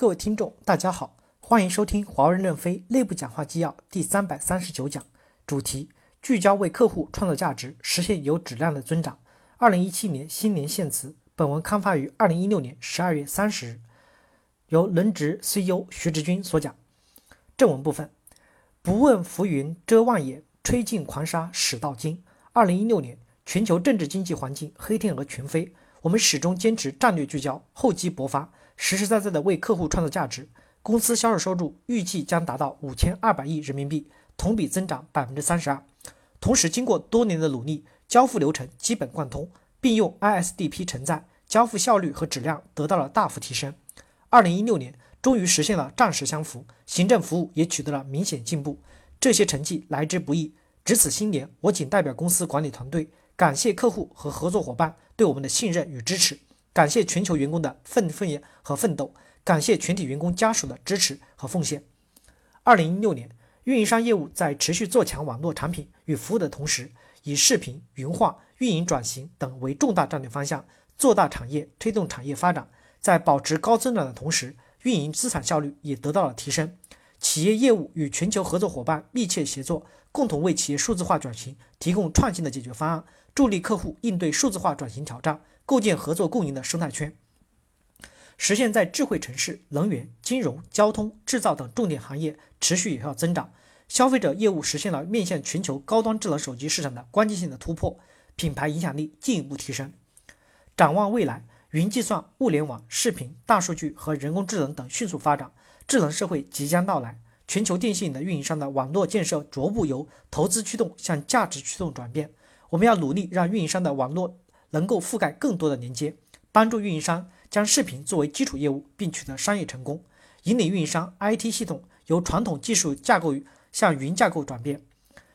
各位听众，大家好，欢迎收听华为任飞内部讲话纪要第三百三十九讲，主题聚焦为客户创造价值，实现有质量的增长。二零一七年新年献词，本文刊发于二零一六年十二月三十日，由轮值 CEO 徐志军所讲。正文部分，不问浮云遮望眼，吹尽狂沙始到金。二零一六年全球政治经济环境黑天鹅群飞，我们始终坚持战略聚焦，厚积薄发。实实在在的为客户创造价值，公司销售收入预计将达到五千二百亿人民币，同比增长百分之三十二。同时，经过多年的努力，交付流程基本贯通，并用 ISDP 承载，交付效率和质量得到了大幅提升。二零一六年终于实现了战时相符，行政服务也取得了明显进步。这些成绩来之不易。值此新年，我谨代表公司管理团队，感谢客户和合作伙伴对我们的信任与支持。感谢全球员工的奋奋和奋斗，感谢全体员工家属的支持和奉献。二零一六年，运营商业务在持续做强网络产品与服务的同时，以视频、云化、运营转型等为重大战略方向，做大产业，推动产业发展。在保持高增长的同时，运营资产效率也得到了提升。企业业务与全球合作伙伴密切协作，共同为企业数字化转型提供创新的解决方案，助力客户应对数字化转型挑战。构建合作共赢的生态圈，实现在智慧城市、能源、金融、交通、制造等重点行业持续有效增长。消费者业务实现了面向全球高端智能手机市场的关键性的突破，品牌影响力进一步提升。展望未来，云计算、物联网、视频、大数据和人工智能等迅速发展，智能社会即将到来。全球电信的运营商的网络建设逐步由投资驱动向价值驱动转变。我们要努力让运营商的网络。能够覆盖更多的连接，帮助运营商将视频作为基础业务，并取得商业成功，引领运营商 IT 系统由传统技术架构向云架构转变，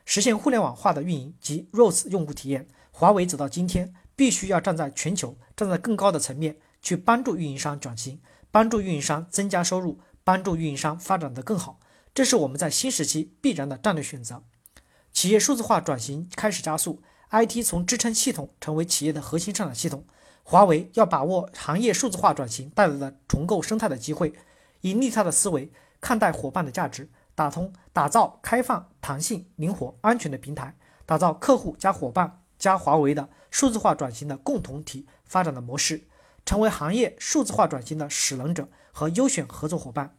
实现互联网化的运营及 ROS 用户体验。华为走到今天，必须要站在全球、站在更高的层面去帮助运营商转型，帮助运营商增加收入，帮助运营商发展得更好。这是我们在新时期必然的战略选择。企业数字化转型开始加速。IT 从支撑系统成为企业的核心生产系统，华为要把握行业数字化转型带来的重构生态的机会，以利他的思维看待伙伴的价值，打通打造开放、弹性、灵活、安全的平台，打造客户加伙伴加华为的数字化转型的共同体发展的模式，成为行业数字化转型的使能者和优选合作伙伴。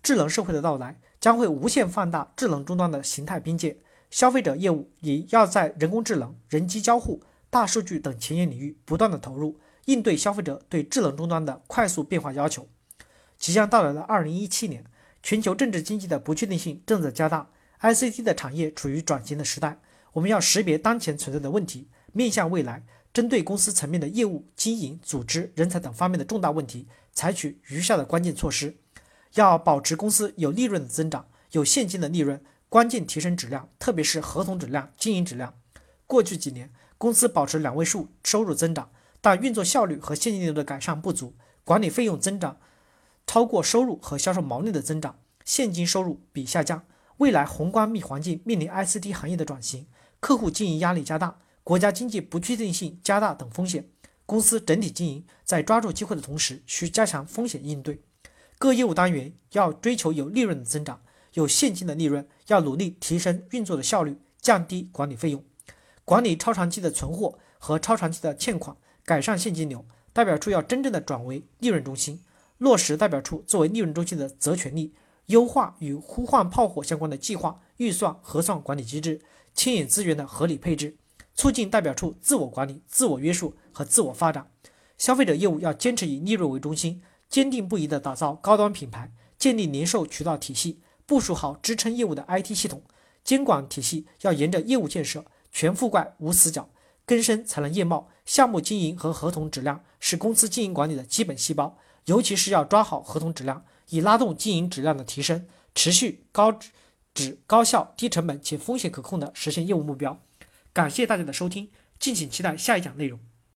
智能社会的到来将会无限放大智能终端的形态边界。消费者业务也要在人工智能、人机交互、大数据等前沿领域不断的投入，应对消费者对智能终端的快速变化要求。即将到来的二零一七年，全球政治经济的不确定性正在加大，ICT 的产业处于转型的时代。我们要识别当前存在的问题，面向未来，针对公司层面的业务、经营、组织、人才等方面的重大问题，采取余下的关键措施。要保持公司有利润的增长，有现金的利润。关键提升质量，特别是合同质量、经营质量。过去几年，公司保持两位数收入增长，但运作效率和现金流的改善不足，管理费用增长超过收入和销售毛利的增长，现金收入比下降。未来宏观密环境面临 ICT 行业的转型，客户经营压力加大，国家经济不确定性加大等风险，公司整体经营在抓住机会的同时，需加强风险应对。各业务单元要追求有利润的增长。有现金的利润，要努力提升运作的效率，降低管理费用，管理超长期的存货和超长期的欠款，改善现金流。代表处要真正的转为利润中心，落实代表处作为利润中心的责权利，优化与呼唤炮火相关的计划、预算、核算管理机制，牵引资源的合理配置，促进代表处自我管理、自我约束和自我发展。消费者业务要坚持以利润为中心，坚定不移地打造高端品牌，建立零售渠道体系。部署好支撑业务的 IT 系统，监管体系要沿着业务建设全覆盖无死角，根深才能叶茂。项目经营和合同质量是公司经营管理的基本细胞，尤其是要抓好合同质量，以拉动经营质量的提升，持续高质、高效、低成本且风险可控的实现业务目标。感谢大家的收听，敬请期待下一讲内容。